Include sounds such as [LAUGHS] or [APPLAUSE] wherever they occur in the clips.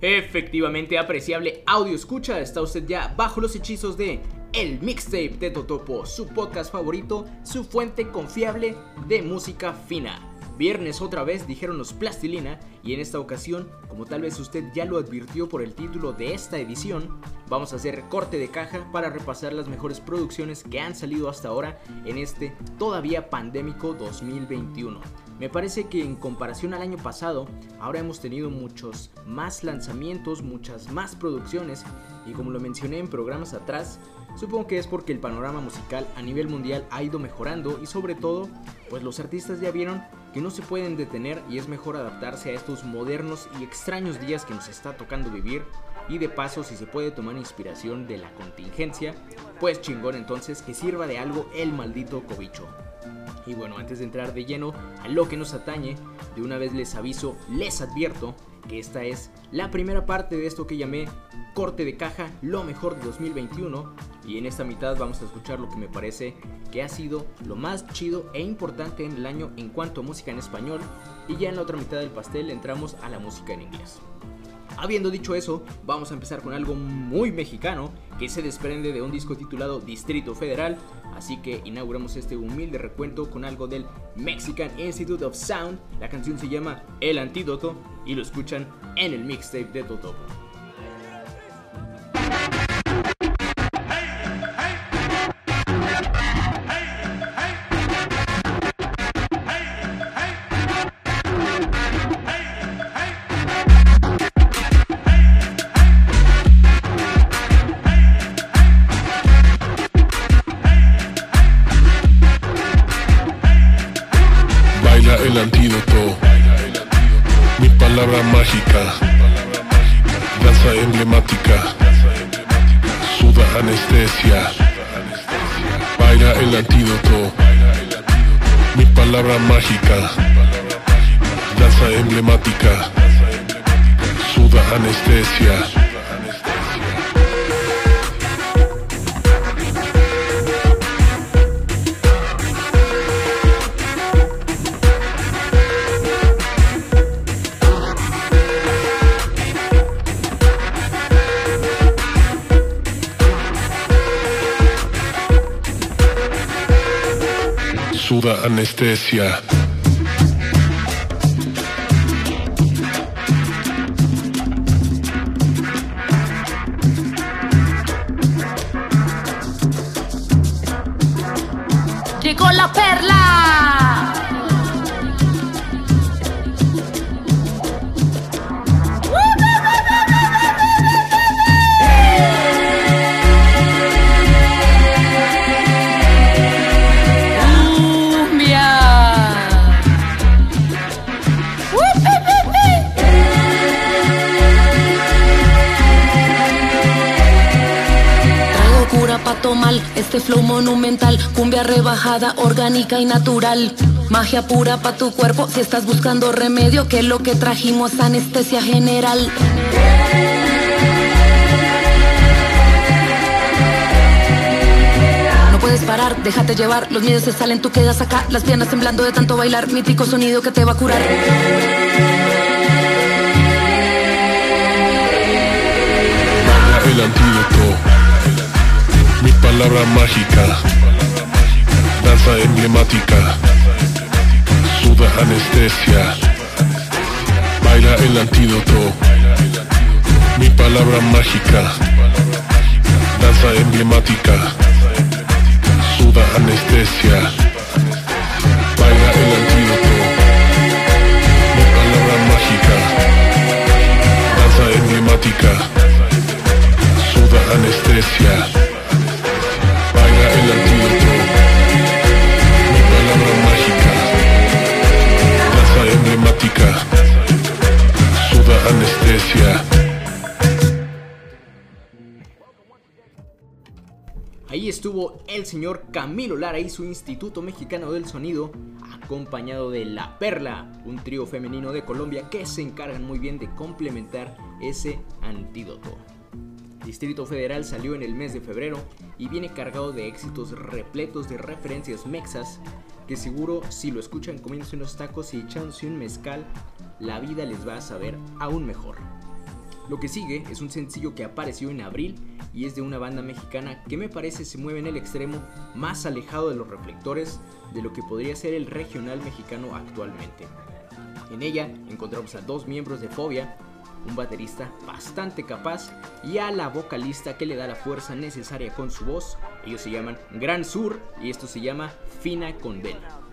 Efectivamente, apreciable audio escucha, está usted ya bajo los hechizos de El Mixtape de Totopo, su podcast favorito, su fuente confiable de música fina. Viernes otra vez dijeron los plastilina y en esta ocasión, como tal vez usted ya lo advirtió por el título de esta edición, vamos a hacer corte de caja para repasar las mejores producciones que han salido hasta ahora en este todavía pandémico 2021. Me parece que en comparación al año pasado, ahora hemos tenido muchos más lanzamientos, muchas más producciones y como lo mencioné en programas atrás, supongo que es porque el panorama musical a nivel mundial ha ido mejorando y sobre todo, pues los artistas ya vieron que no se pueden detener y es mejor adaptarse a estos modernos y extraños días que nos está tocando vivir y de paso si se puede tomar inspiración de la contingencia, pues chingón entonces que sirva de algo el maldito cobicho. Y bueno, antes de entrar de lleno a lo que nos atañe, de una vez les aviso, les advierto que esta es la primera parte de esto que llamé corte de caja, lo mejor de 2021. Y en esta mitad vamos a escuchar lo que me parece que ha sido lo más chido e importante en el año en cuanto a música en español. Y ya en la otra mitad del pastel entramos a la música en inglés. Habiendo dicho eso, vamos a empezar con algo muy mexicano que se desprende de un disco titulado Distrito Federal, así que inauguramos este humilde recuento con algo del Mexican Institute of Sound, la canción se llama El Antídoto y lo escuchan en el mixtape de Totopo. Suda anestesia. Flow monumental, cumbia rebajada, orgánica y natural. Magia pura pa' tu cuerpo si estás buscando remedio, que lo que trajimos anestesia general. No puedes parar, déjate llevar, los miedos se salen, tú quedas acá, las piernas temblando de tanto bailar, mítico sonido que te va a curar. El antídoto, palabra mágica, danza emblemática, suda anestesia. Baila el antídoto, mi palabra mágica, danza emblemática, suda anestesia. Baila el antídoto, mi palabra mágica, danza emblemática, suda anestesia. Ahí estuvo el señor Camilo Lara y su Instituto Mexicano del Sonido, acompañado de La Perla, un trío femenino de Colombia que se encargan muy bien de complementar ese antídoto. Distrito Federal salió en el mes de febrero y viene cargado de éxitos repletos de referencias mexas que seguro si lo escuchan comiéndose unos tacos y echándose un mezcal, la vida les va a saber aún mejor. Lo que sigue es un sencillo que apareció en abril y es de una banda mexicana que me parece se mueve en el extremo más alejado de los reflectores de lo que podría ser el regional mexicano actualmente. En ella encontramos a dos miembros de Fobia, un baterista bastante capaz y a la vocalista que le da la fuerza necesaria con su voz. Ellos se llaman Gran Sur y esto se llama Fina Condena.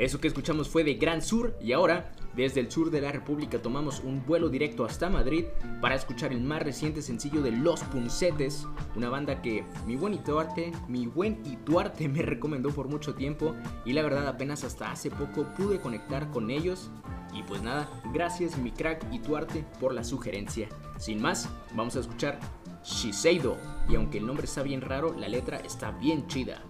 Eso que escuchamos fue de Gran Sur y ahora, desde el sur de la República, tomamos un vuelo directo hasta Madrid para escuchar el más reciente sencillo de Los Puncetes, una banda que mi buen Ituarte, mi buen Ituarte me recomendó por mucho tiempo y la verdad apenas hasta hace poco pude conectar con ellos. Y pues nada, gracias mi crack Ituarte por la sugerencia. Sin más, vamos a escuchar Shiseido y aunque el nombre está bien raro, la letra está bien chida.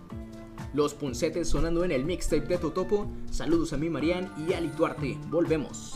Los puncetes sonando en el mixtape de Totopo. Saludos a mi Marian y a Lituarte. Volvemos.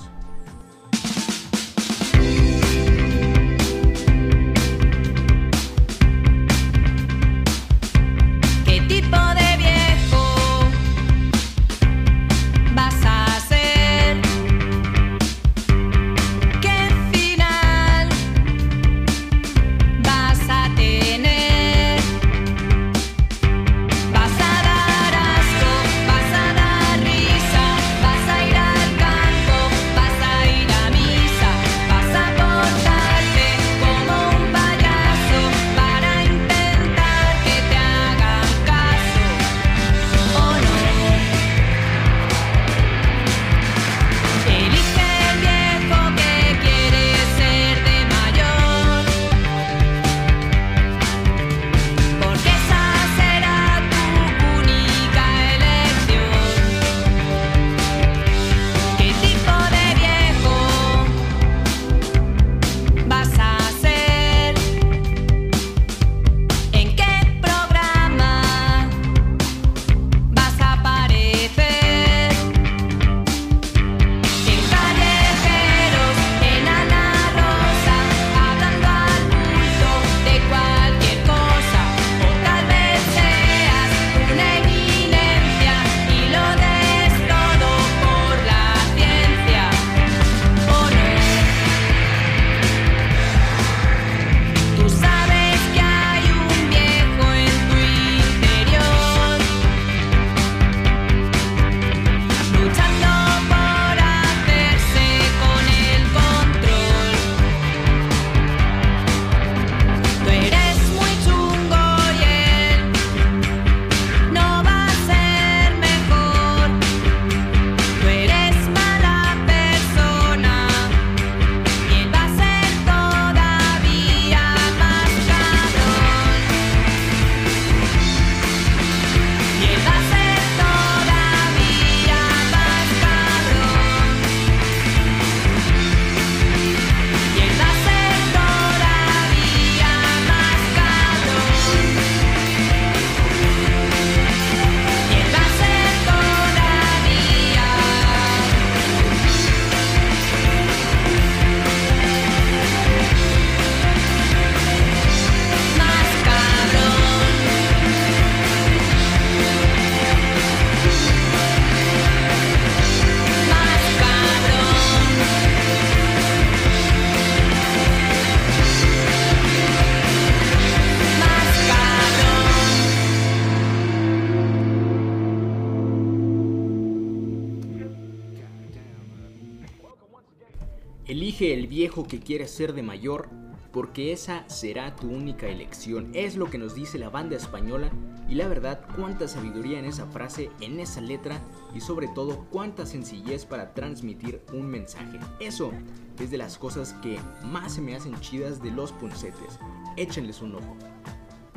Que quieres ser de mayor, porque esa será tu única elección. Es lo que nos dice la banda española y la verdad, cuánta sabiduría en esa frase, en esa letra y sobre todo cuánta sencillez para transmitir un mensaje. Eso es de las cosas que más se me hacen chidas de los puncetes. Échenles un ojo.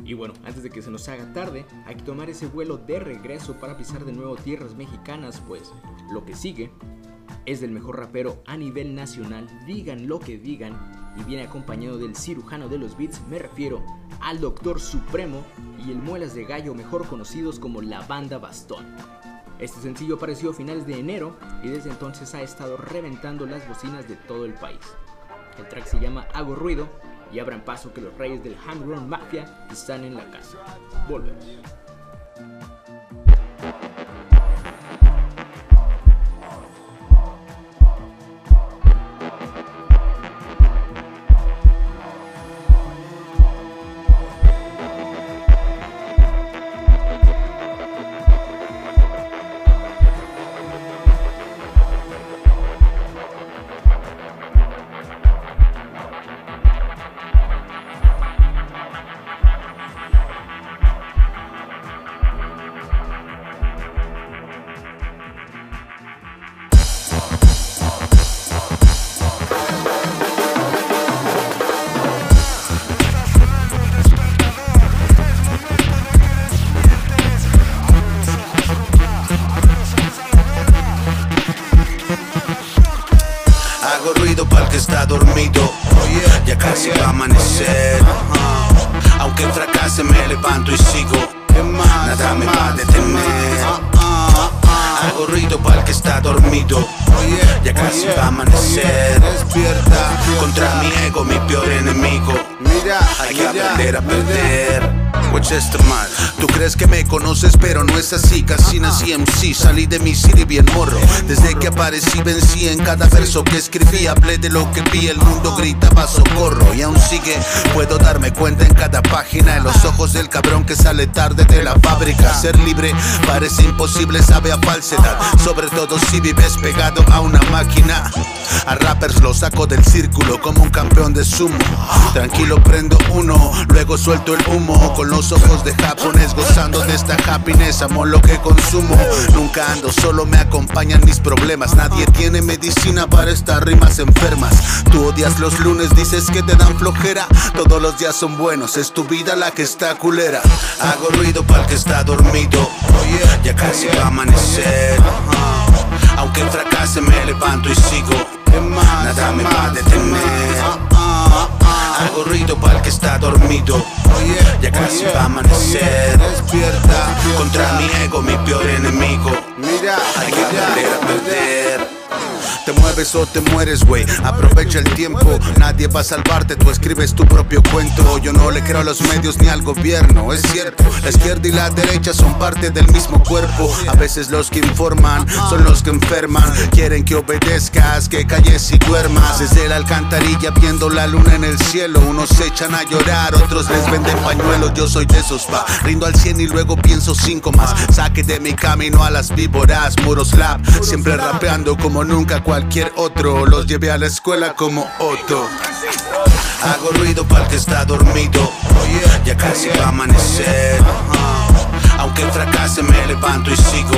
Y bueno, antes de que se nos haga tarde, hay que tomar ese vuelo de regreso para pisar de nuevo tierras mexicanas, pues lo que sigue es del mejor rapero a nivel nacional, digan lo que digan, y viene acompañado del cirujano de los beats, me refiero al Doctor Supremo y el Muelas de Gallo, mejor conocidos como la Banda Bastón. Este sencillo apareció a finales de enero y desde entonces ha estado reventando las bocinas de todo el país. El track se llama Hago Ruido y abran paso que los reyes del Handrun Mafia están en la casa. Volvemos. Y sigo. Nada me va a detener. Hago ruido para el que está dormido. Ya casi va a amanecer. Despierta. Contra mi ego, mi peor enemigo. Mira, Hay que aprender a perder. The man? Tú crees que me conoces, pero no es así. Casi nací MC, salí de mi city bien morro. Desde que aparecí, vencí en cada verso que escribí. Hablé de lo que vi, el mundo gritaba socorro. Y aún sigue, puedo darme cuenta en cada página. En los ojos del cabrón que sale tarde de la fábrica. Ser libre parece imposible, sabe a falsedad. Sobre todo si vives pegado a una máquina. A rappers los saco del círculo como un campeón de sumo. Tranquilo prendo uno, luego suelto el humo. Con los ojos de japonés gozando de esta happiness. Amo lo que consumo. Nunca ando solo, me acompañan mis problemas. Nadie tiene medicina para estas rimas enfermas. Tú odias los lunes, dices que te dan flojera. Todos los días son buenos, es tu vida la que está culera. Hago ruido para el que está dormido. Ya casi va a amanecer. Aunque fracase, me levanto y sigo. Nada me va a detener. Hago ruido para el que está dormido. Ya casi va a amanecer. Despierta. Contra mi ego, mi peor enemigo. Mira, Hay que aprender a perder. Mueves o te mueres, güey. Aprovecha el tiempo. Nadie va a salvarte. Tú escribes tu propio cuento. Yo no le creo a los medios ni al gobierno. Es cierto, la izquierda y la derecha son parte del mismo cuerpo. A veces los que informan son los que enferman. Quieren que obedezcas, que calles y duermas. Desde la alcantarilla viendo la luna en el cielo. Unos se echan a llorar, otros les venden pañuelos. Yo soy de esos, va. Rindo al 100 y luego pienso cinco más. Saque de mi camino a las víboras. Muros lap, siempre rapeando como nunca cualquier otro. Los llevé a la escuela como Otto. Hago ruido para el que está dormido. Ya casi va a amanecer. Aunque fracase, me levanto y sigo.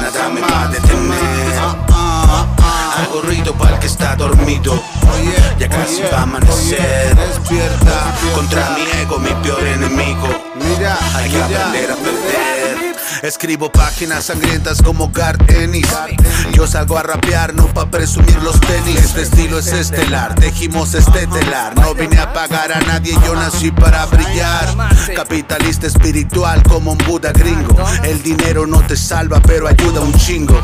Nada me va a detener. Hago ruido para el que está dormido. Ya casi va a amanecer. Despierta. Contra mi ego, mi peor enemigo. Mira, Hay que aprender a perder. Escribo páginas sangrientas como Garth Ennis. Yo salgo a rapear, no pa' presumir los tenis. Este estilo es estelar, tejimos este telar. No vine a pagar a nadie, yo nací para brillar. Capitalista espiritual como un Buda gringo. El dinero no te salva, pero ayuda un chingo.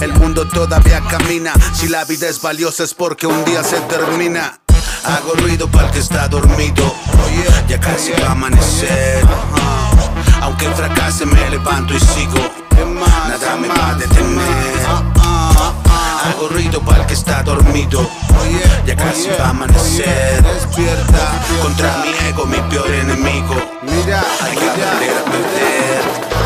El mundo todavía camina. Si la vida es valiosa es porque un día se termina. Hago ruido para el que está dormido. Ya casi va a amanecer. Aunque fracase me levanto y sigo. Nada me va a detener. Hago ruido para el que está dormido. Ya casi va a amanecer. Despierta. Contra mi ego, mi peor enemigo. Mira, Hay que aprender a perder.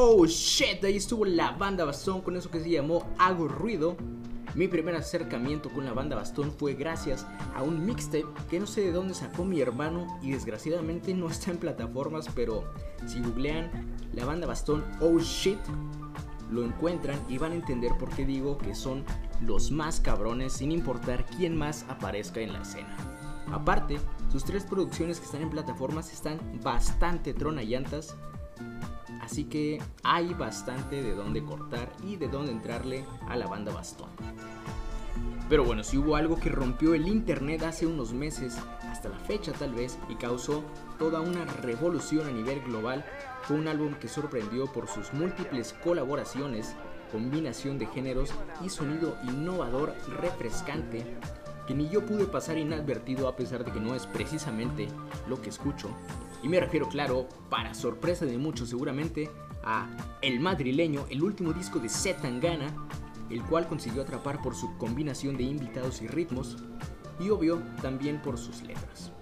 Oh shit, ahí estuvo la banda Bastón con eso que se llamó Hago Ruido. Mi primer acercamiento con la banda Bastón fue gracias a un mixtape que no sé de dónde sacó mi hermano y desgraciadamente no está en plataformas, pero si googlean la banda Bastón Oh shit, lo encuentran y van a entender por qué digo que son los más cabrones sin importar quién más aparezca en la escena. Aparte, sus tres producciones que están en plataformas están bastante tronallantas, así que hay bastante de dónde cortar y de dónde entrarle a la banda Bastón. Pero bueno, si hubo algo que rompió el internet hace unos meses, hasta la fecha tal vez, y causó toda una revolución a nivel global, fue un álbum que sorprendió por sus múltiples colaboraciones, combinación de géneros y sonido innovador refrescante que ni yo pude pasar inadvertido a pesar de que no es precisamente lo que escucho. Y me refiero, claro, para sorpresa de muchos seguramente, a El Madrileño, el último disco de Zetangana, el cual consiguió atrapar por su combinación de invitados y ritmos, y obvio también por sus letras.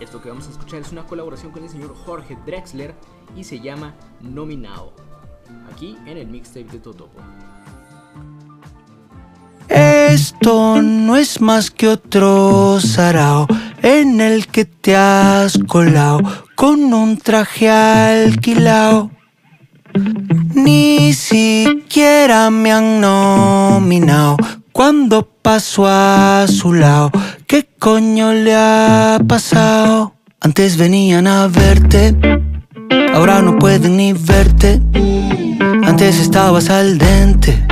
Esto que vamos a escuchar es una colaboración con el señor Jorge Drexler y se llama Nominao, aquí en el mixtape de Totopo. Esto no es más que otro sarao en el que te has colado con un traje alquilao. Ni siquiera me han nominado cuando paso a su lado. ¿Qué coño le ha pasado? Antes venían a verte, ahora no pueden ni verte. Antes estabas al dente,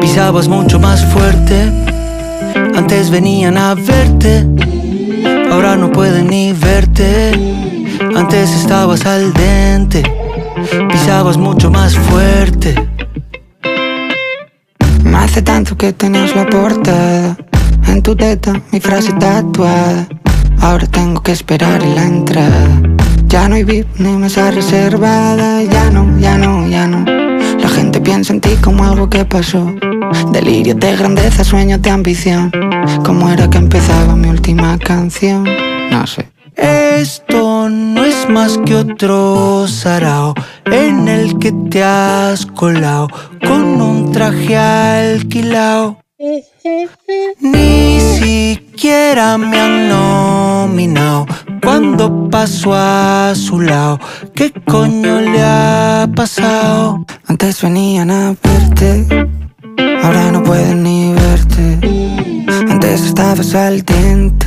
pisabas mucho más fuerte. Antes venían a verte, ahora no pueden ni verte. Antes estabas al dente, pisabas mucho más fuerte. Me hace tanto que tenías la portada en tu teta, mi frase tatuada. Ahora tengo que esperar la entrada. Ya no hay VIP ni mesa reservada. Ya no, ya no, ya no. La gente piensa en ti como algo que pasó. Delirio de grandeza, sueños de ambición. ¿Cómo era que empezaba mi última canción? No sé. Esto no es más que otro sarao en el que te has colado con un traje alquilao. Ni siquiera me han nominado cuando paso a su lado. ¿Qué coño le ha pasado? Antes venían a verte, ahora no pueden ni verte. Antes estabas al dente,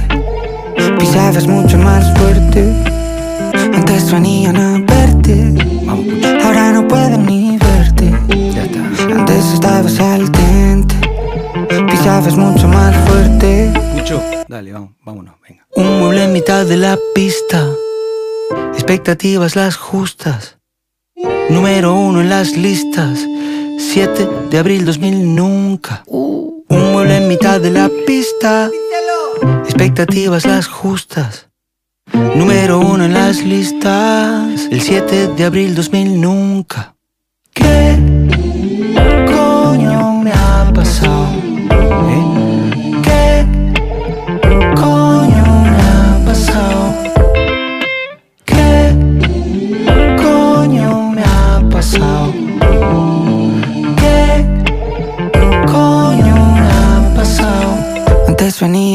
pisabas mucho más fuerte. Antes venían a verte, ahora no pueden ni verte. Antes estabas al dente, pisabas mucho más fuerte. Mucho. Dale, vamos, vámonos, venga. Un mueble en mitad de la pista, expectativas las justas. Número uno en las listas, 7 de abril 2000 nunca. Un mueble en mitad de la pista, expectativas las justas. Número uno en las listas, el 7 de abril 2000 nunca. ¿Qué coño me ha pasado?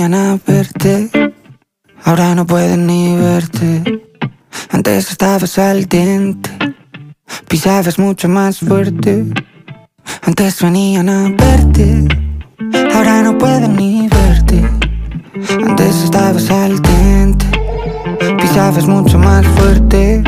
Antes venían a verte, ahora no pueden ni verte. Antes estabas al dente, pisabas mucho más fuerte. Antes venían a verte, ahora no pueden ni verte. Antes estabas al dente, pisabas mucho más fuerte.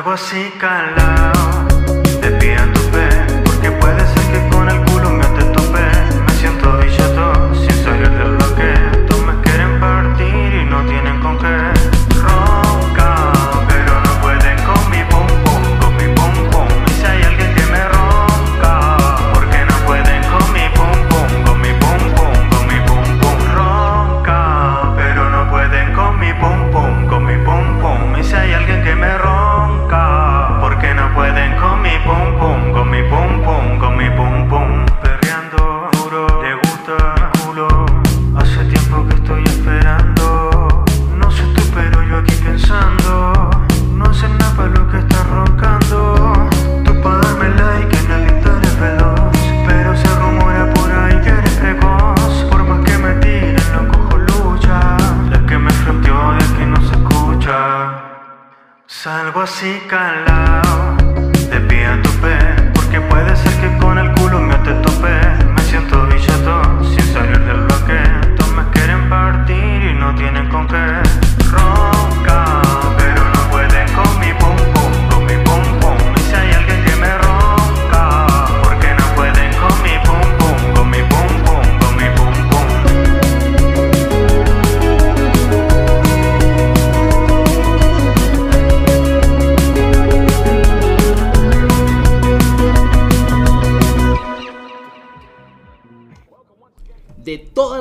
Salgo así calado,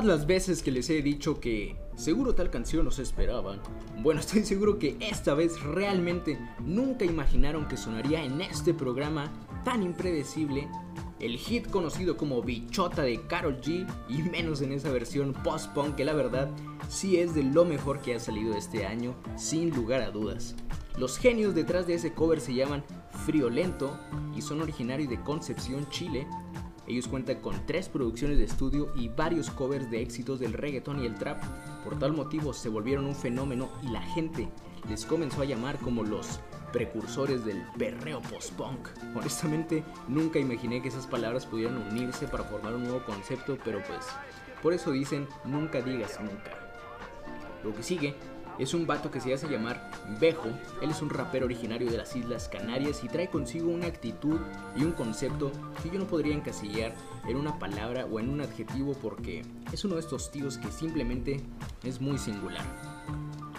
las veces que les he dicho que seguro tal canción los esperaban, bueno, [LAUGHS] estoy seguro que esta vez realmente nunca imaginaron que sonaría en este programa tan impredecible el hit conocido como Bichota de Carol G y menos en esa versión post-punk que la verdad sí es de lo mejor que ha salido este año, sin lugar a dudas. Los genios detrás de ese cover se llaman Friolento y son originarios de Concepción, Chile. Ellos cuentan con tres producciones de estudio y varios covers de éxitos del reggaeton y el trap. Por tal motivo se volvieron un fenómeno y la gente les comenzó a llamar como los precursores del perreo post-punk. Honestamente, nunca imaginé que esas palabras pudieran unirse para formar un nuevo concepto, pero pues, por eso dicen nunca digas nunca. Lo que sigue es un vato que se hace llamar Bejo. Él es un rapero originario de las Islas Canarias y trae consigo una actitud y un concepto que yo no podría encasillar en una palabra o en un adjetivo porque es uno de estos tíos que simplemente es muy singular.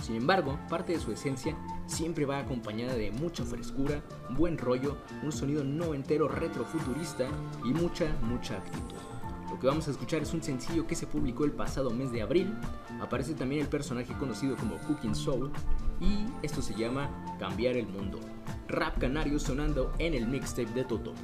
Sin embargo, parte de su esencia siempre va acompañada de mucha frescura, buen rollo, un sonido no entero retrofuturista y mucha, mucha actitud. Lo que vamos a escuchar es un sencillo que se publicó el pasado mes de abril. Aparece también el personaje conocido como Cooking Soul y esto se llama Cambiar el Mundo. Rap canario sonando en el mixtape de Totopo.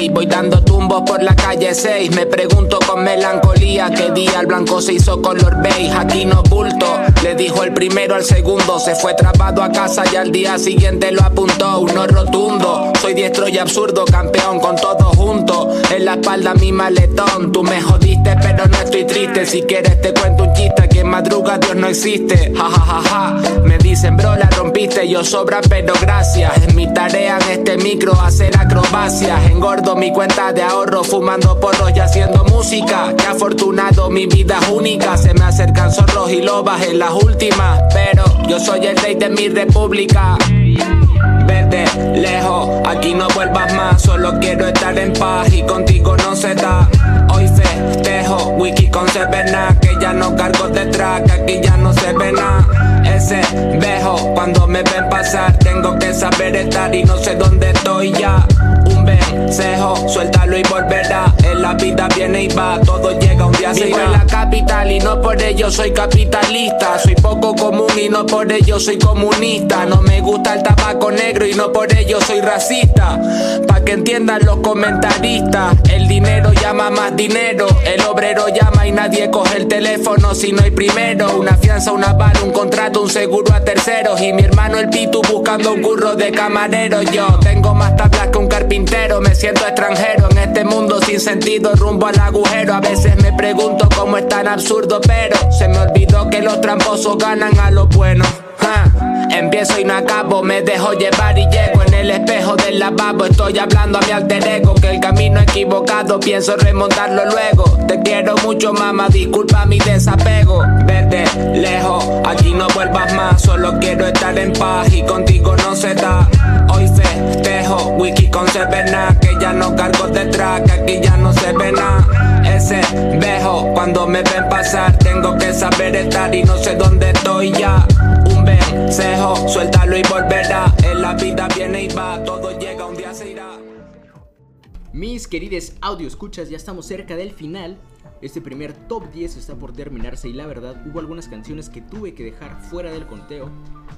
6 Voy dando tumbos por la calle 6 Me pregunto con melancolía qué día el blanco se hizo color beige. Aquí no bulto, le dijo el primero al segundo. Se fue trabado a casa y al día siguiente lo apuntó. Uno rotundo, soy diestro y absurdo Campeón con todos juntos, en la espalda mi maletón Tú me jodiste pero no estoy triste. Si quieres te cuento un chiste Que en madruga Dios no existe. Ja ja ja ja. Me dicen bro la rompiste Yo sobra pero gracias Es mi tarea en este micro hacer acrobacias. Engordo mi cuenta de ahorro Fumando porros y haciendo música. Qué afortunado mi vida es única. Se me acercan zorros y lobas en las últimas. Pero yo soy el rey de mi república. Vete lejos, aquí no vuelvas más. Solo quiero estar en paz y contigo no se da. Hoy festejo, wiki con Sevena Que ya no cargo detrás, que aquí ya no se ve nada. Ese bejo, cuando me ven pasar Tengo que saber estar y no sé dónde estoy ya Vencejo, suéltalo y volverá En la vida viene y va, todo llega un día se irá. en la capital y no por ello soy capitalista. Soy poco común y no por ello soy comunista. No me gusta el tabaco negro y no por ello soy racista. Pa' que entiendan los comentaristas, el dinero llama más dinero. El obrero llama y nadie coge el teléfono si no hay primero. Una fianza, una bala, un contrato, un seguro a terceros. Y mi hermano el Pitu buscando un curro de camarero. Yo tengo más tablas que un carpintero. Me siento extranjero en este mundo sin sentido, rumbo al agujero. A veces me pregunto cómo es tan absurdo, pero se me olvidó que los tramposos ganan a lo bueno. Empiezo y no acabo, me dejo llevar y llego en el espejo del lavabo. Estoy hablando a mi alter ego que el camino equivocado pienso remontarlo luego. Te quiero mucho, mamá, disculpa mi desapego. Vete lejos, aquí no vuelvas más. Solo quiero estar en paz y contigo no se da. Hoy festejo, wiki con Sevena, que ya no cargo detrás, que aquí ya no se ve nada. Ese vejo, cuando me ven pasar, tengo que saber estar y no sé dónde estoy ya. Mis queridos audio escuchas, ya estamos cerca del final. Este primer top 10 está por terminarse y la verdad hubo algunas canciones que tuve que dejar fuera del conteo,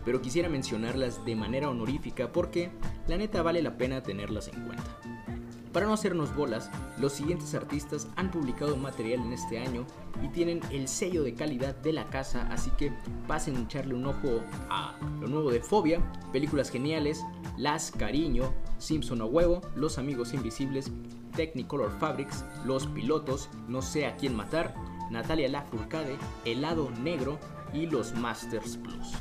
pero quisiera mencionarlas de manera honorífica porque la neta vale la pena tenerlas en cuenta. Para no hacernos bolas, los siguientes artistas han publicado material en este año y tienen el sello de calidad de la casa, así que pasen a echarle un ojo a lo nuevo de Fobia, películas geniales, Las Cariño, Simpson a huevo, Los Amigos Invisibles, Technicolor Fabrics, Los Pilotos, No sé a quién matar, Natalia Lafourcade, Helado Negro y Los Masters Plus.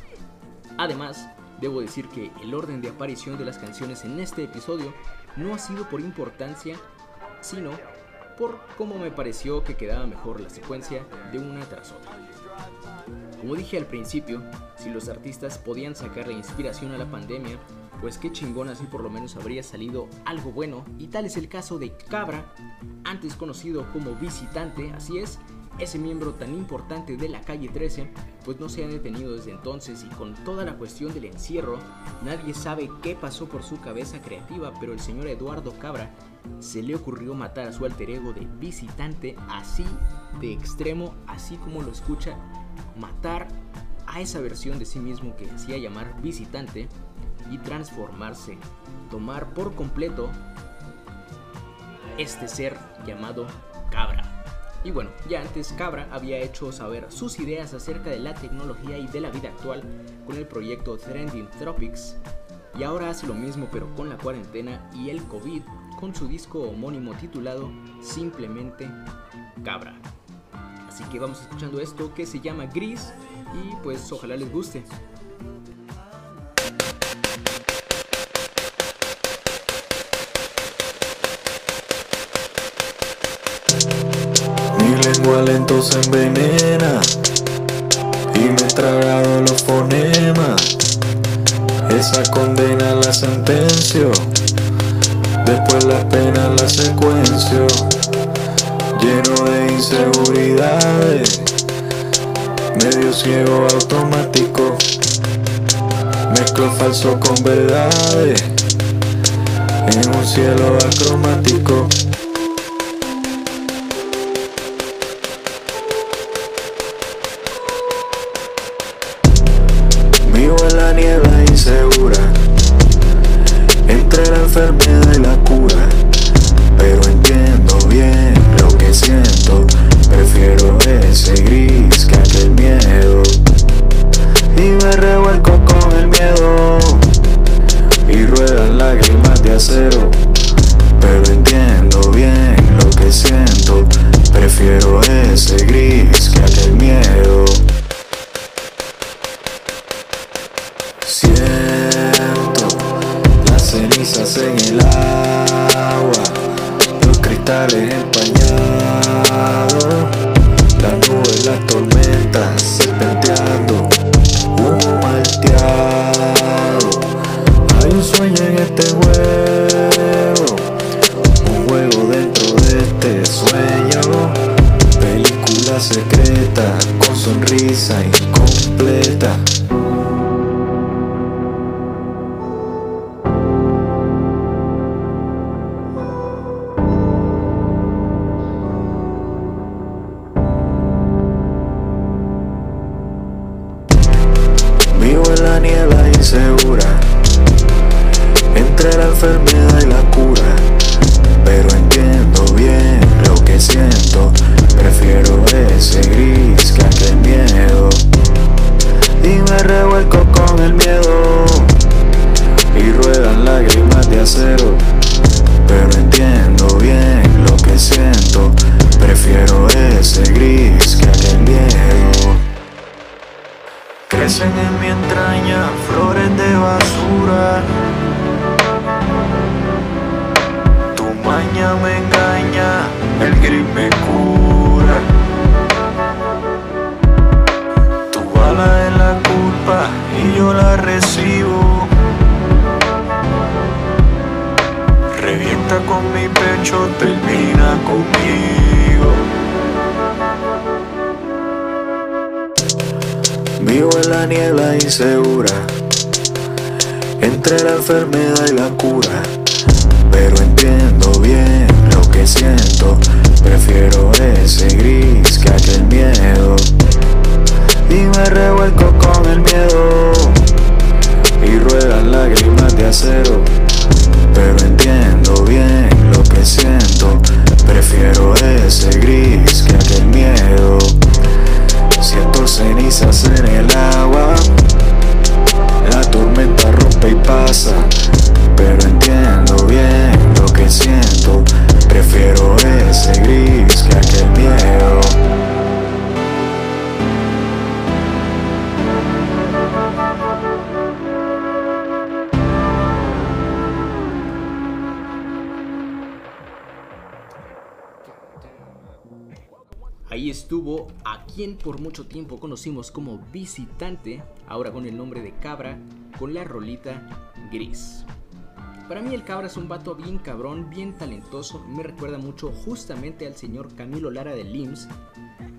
Además, debo decir que el orden de aparición de las canciones en este episodio no ha sido por importancia, sino por cómo me pareció que quedaba mejor la secuencia de una tras otra. Como dije al principio, si los artistas podían sacar la inspiración a la pandemia, pues qué chingón así por lo menos habría salido algo bueno, y tal es el caso de Cabra, antes conocido como Visitante, así es, ese miembro tan importante de la calle 13, pues no se ha detenido desde entonces y con toda la cuestión del encierro, nadie sabe qué pasó por su cabeza creativa, pero el señor Eduardo Cabra se le ocurrió matar a su alter ego de visitante así de extremo, así como lo escucha, matar a esa versión de sí mismo que hacía llamar visitante y transformarse, tomar por completo este ser llamado Cabra. Y bueno, ya antes Cabra había hecho saber sus ideas acerca de la tecnología y de la vida actual con el proyecto Trending Tropics. Y ahora hace lo mismo pero con la cuarentena y el COVID con su disco homónimo titulado simplemente Cabra. Así que vamos escuchando esto que se llama Gris y pues ojalá les guste. Lento se envenena y me he tragado los fonemas. Esa condena la sentencio, después la pena la secuencio. Lleno de inseguridades, medio ciego automático. Mezclo falso con verdades en un cielo acromático. La niebla insegura. Entre la enfermedad y la cura. Pero entiendo bien lo que siento. Prefiero ese gris que aquel miedo. Y me revuelco con el miedo. Y ruedan lágrimas de acero enfermedad y la cura. Pero entiendo bien lo que siento, prefiero ese gris que aquel miedo. Y me revuelco con el miedo, y ruedan lágrimas de acero. Pero entiendo bien lo que siento, prefiero ese gris que aquel miedo. Crecen en mi entraña flores de basura. Me engaña, el gris me cura. Tu bala es la culpa y yo la recibo. Revienta con mi pecho, termina conmigo. Vivo en la niebla insegura, entre la enfermedad y la cura. Pero lo prefiero ese gris que aquel miedo. Y me revuelco con el miedo, y ruedan lágrimas de acero. Pero entiendo bien lo que siento, prefiero ese gris que aquel miedo. Siento cenizas en el agua. La tormenta rompe y pasa. Gris que miedo. Ahí estuvo a quien por mucho tiempo conocimos como visitante, ahora con el nombre de Cabra, con la rolita Gris. Para mí el Cabra es un vato bien cabrón, bien talentoso, me recuerda mucho justamente al señor Camilo Lara de LIMS,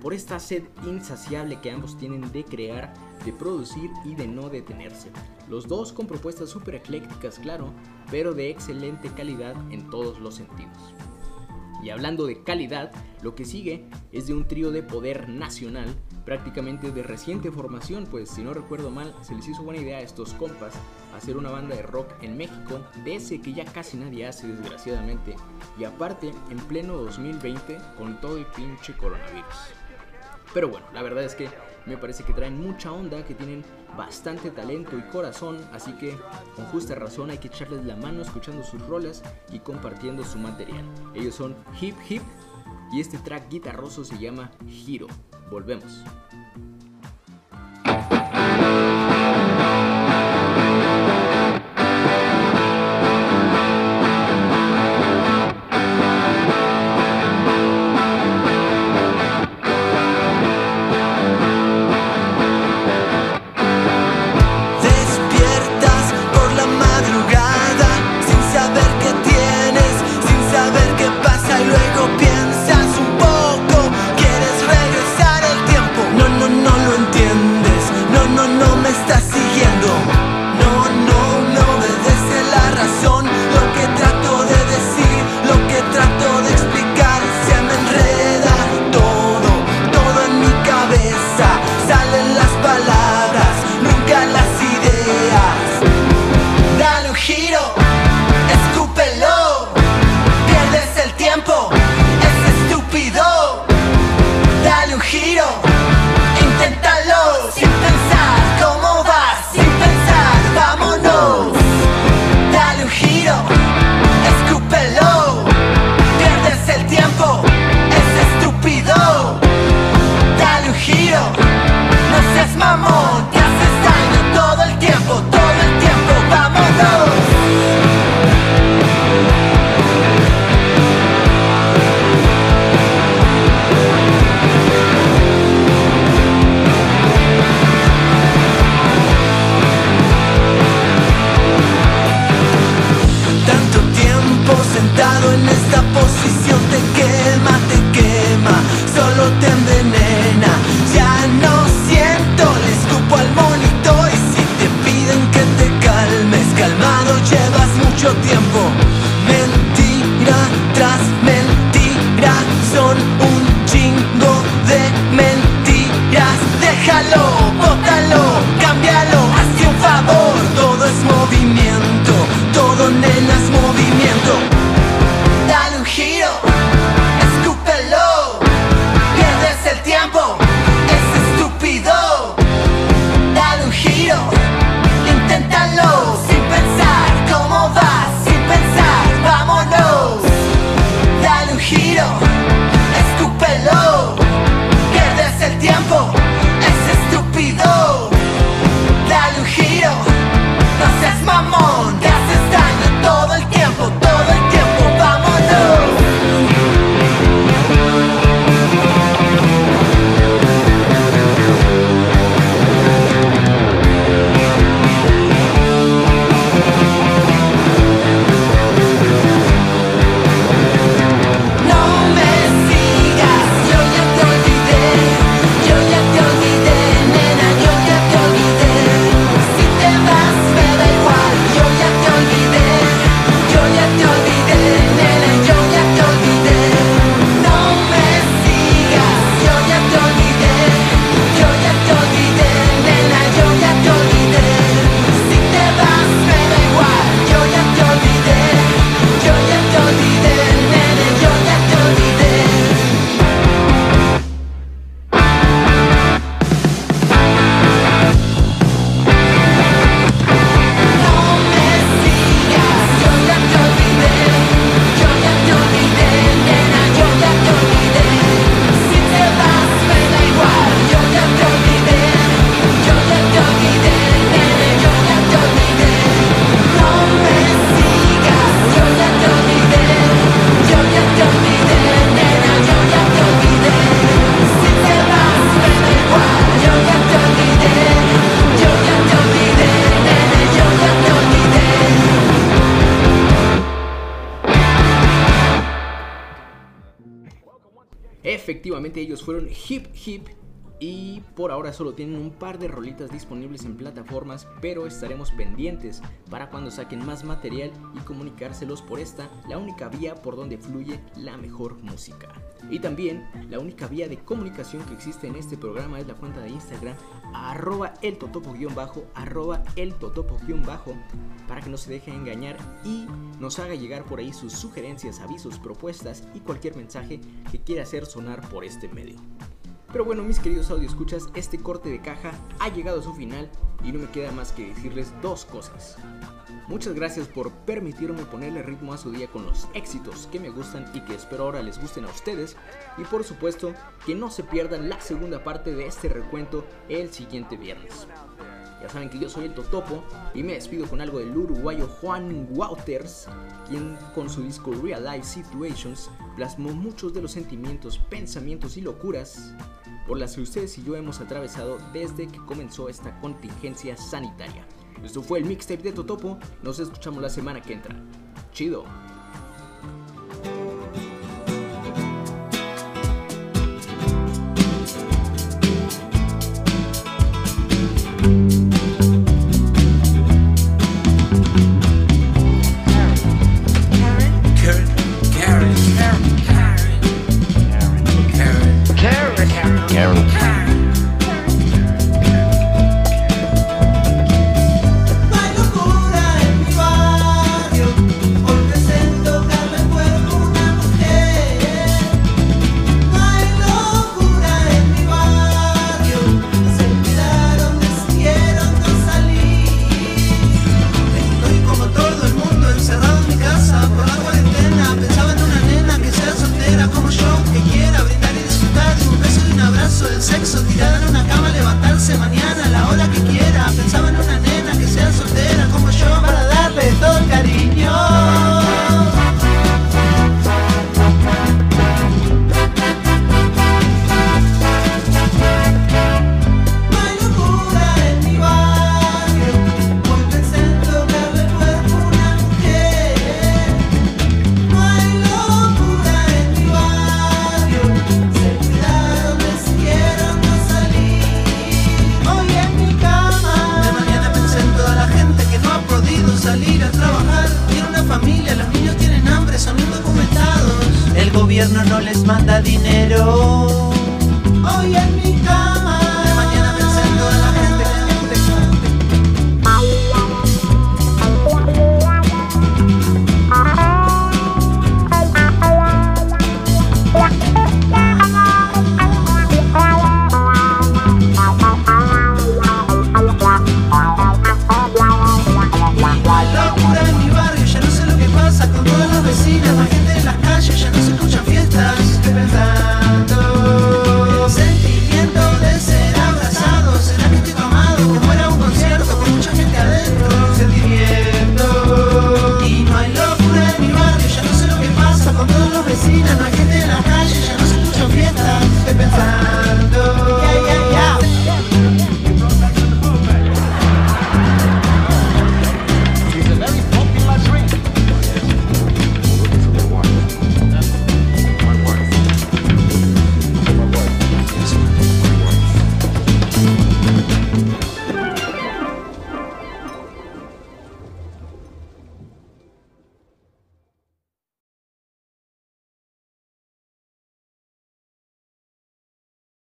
por esta sed insaciable que ambos tienen de crear, de producir y de no detenerse. Los dos con propuestas súper eclécticas, claro, pero de excelente calidad en todos los sentidos. Y hablando de calidad, lo que sigue es de un trío de poder nacional, prácticamente de reciente formación, pues si no recuerdo mal, se les hizo buena idea a estos compas hacer una banda de rock en México, de ese que ya casi nadie hace desgraciadamente, y aparte en pleno 2020 con todo el pinche coronavirus. Pero bueno, la verdad es que me parece que traen mucha onda, que tienen bastante talento y corazón, así que con justa razón hay que echarles la mano escuchando sus rolas y compartiendo su material. Ellos son Hip Hip y este track guitarroso se llama Giro. Volvemos. Efectivamente ellos fueron Hip Hip y por ahora solo tienen un par de rolitas disponibles en plataformas, pero estaremos pendientes para cuando saquen más material y comunicárselos por esta, la única vía por donde fluye la mejor música. Y también la única vía de comunicación que existe en este programa es la cuenta de Instagram arroba el totopo-bajo, arroba el totopo-bajo, para que no se deje engañar y nos haga llegar por ahí sus sugerencias, avisos, propuestas y cualquier mensaje que quiera hacer sonar por este medio. Pero bueno, mis queridos audio escuchas, este corte de caja ha llegado a su final y no me queda más que decirles dos cosas. Muchas gracias por permitirme ponerle ritmo a su día con los éxitos que me gustan y que espero ahora les gusten a ustedes. Y por supuesto, que no se pierdan la segunda parte de este recuento el siguiente viernes. Ya saben que yo soy el Totopo y me despido con algo del uruguayo Juan Wouters, quien con su disco Real Life Situations plasmó muchos de los sentimientos, pensamientos y locuras por las que ustedes y yo hemos atravesado desde que comenzó esta contingencia sanitaria. Esto fue el mixtape de Totopo, nos escuchamos la semana que entra. Chido. No les manda dinero. Hoy en mi cama.